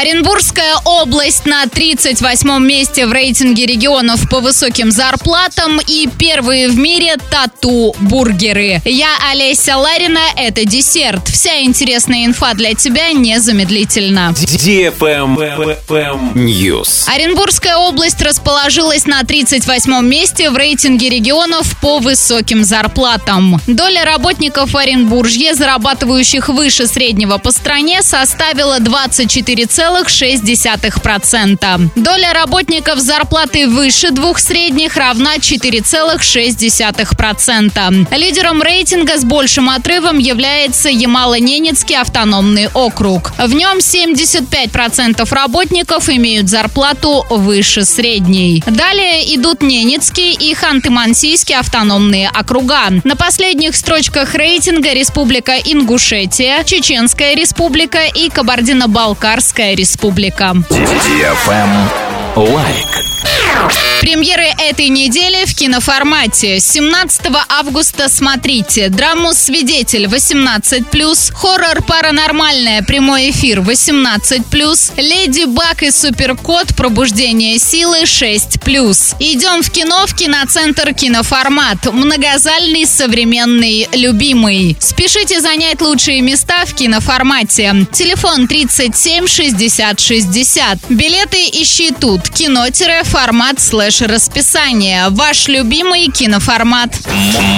Оренбургская область на 38 месте в рейтинге регионов по высоким зарплатам и первые в мире тату-бургеры. Я Олеся Ларина, это десерт. Вся интересная инфа для тебя незамедлительно. News. Оренбургская область расположилась на 38 месте в рейтинге регионов по высоким зарплатам. Доля работников Оренбуржье, зарабатывающих выше среднего по стране, составила 24,6%. Доля работников с зарплатой выше двух средних равна 4,6%. Лидером рейтинга с большим отрывом является Ямало-Ненецкий автономный округ. В нем 75% работников имеют зарплату выше средней. Далее идут Ненецкий и Ханты-Мансийский автономные округа. На последних строчках рейтинга Республика Ингушетия, Чеченская республика и Кабардино-Балкарская республика. Лайк. Премьеры этой недели в киноформате. 17 августа смотрите драму «Свидетель» 18+, хоррор «Паранормальное» прямой эфир 18+, «Леди Баг и Суперкот. Пробуждение силы» 6+. Идем в кино в киноцентр «Киноформат». Многозальный, современный, любимый. Спешите занять лучшие места в киноформате. Телефон 37 60 60. Билеты ищи тут. Кино-формат слэш расписание. Ваш любимый киноформат.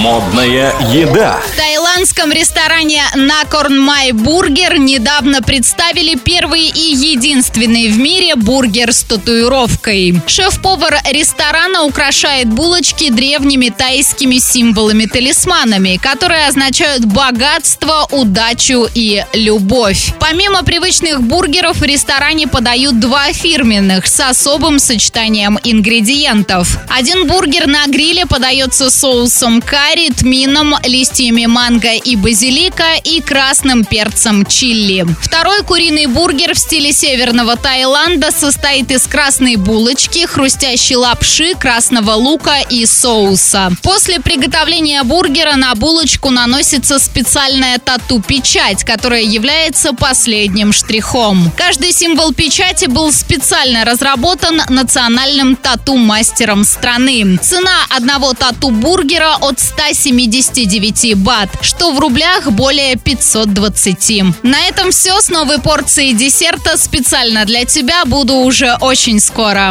Модная еда. В таиландском ресторане Накорн Май Бургер недавно представили первый и единственный в мире бургер с татуировкой. Шеф-повар ресторана украшает булочки древними тайскими символами-талисманами, которые означают богатство, удачу и любовь. Помимо привычных бургеров в ресторане подают два фирменных с особым сочетанием ингредиентов. Один бургер на гриле подается соусом карри, тмином, листьями манго и базилика и красным перцем чили. Второй куриный бургер в стиле северного Таиланда состоит из красной булочки, хрустящей лапши, красного лука и соуса. После приготовления бургера на булочку наносится специальная тату-печать, которая является последним штрихом. Каждый символ печати был специально разработан национальным тату-мастером страны. Цена одного тату-бургера от 179 бат, что в рублях более 520. На этом все с новой порцией десерта специально для тебя буду уже очень скоро.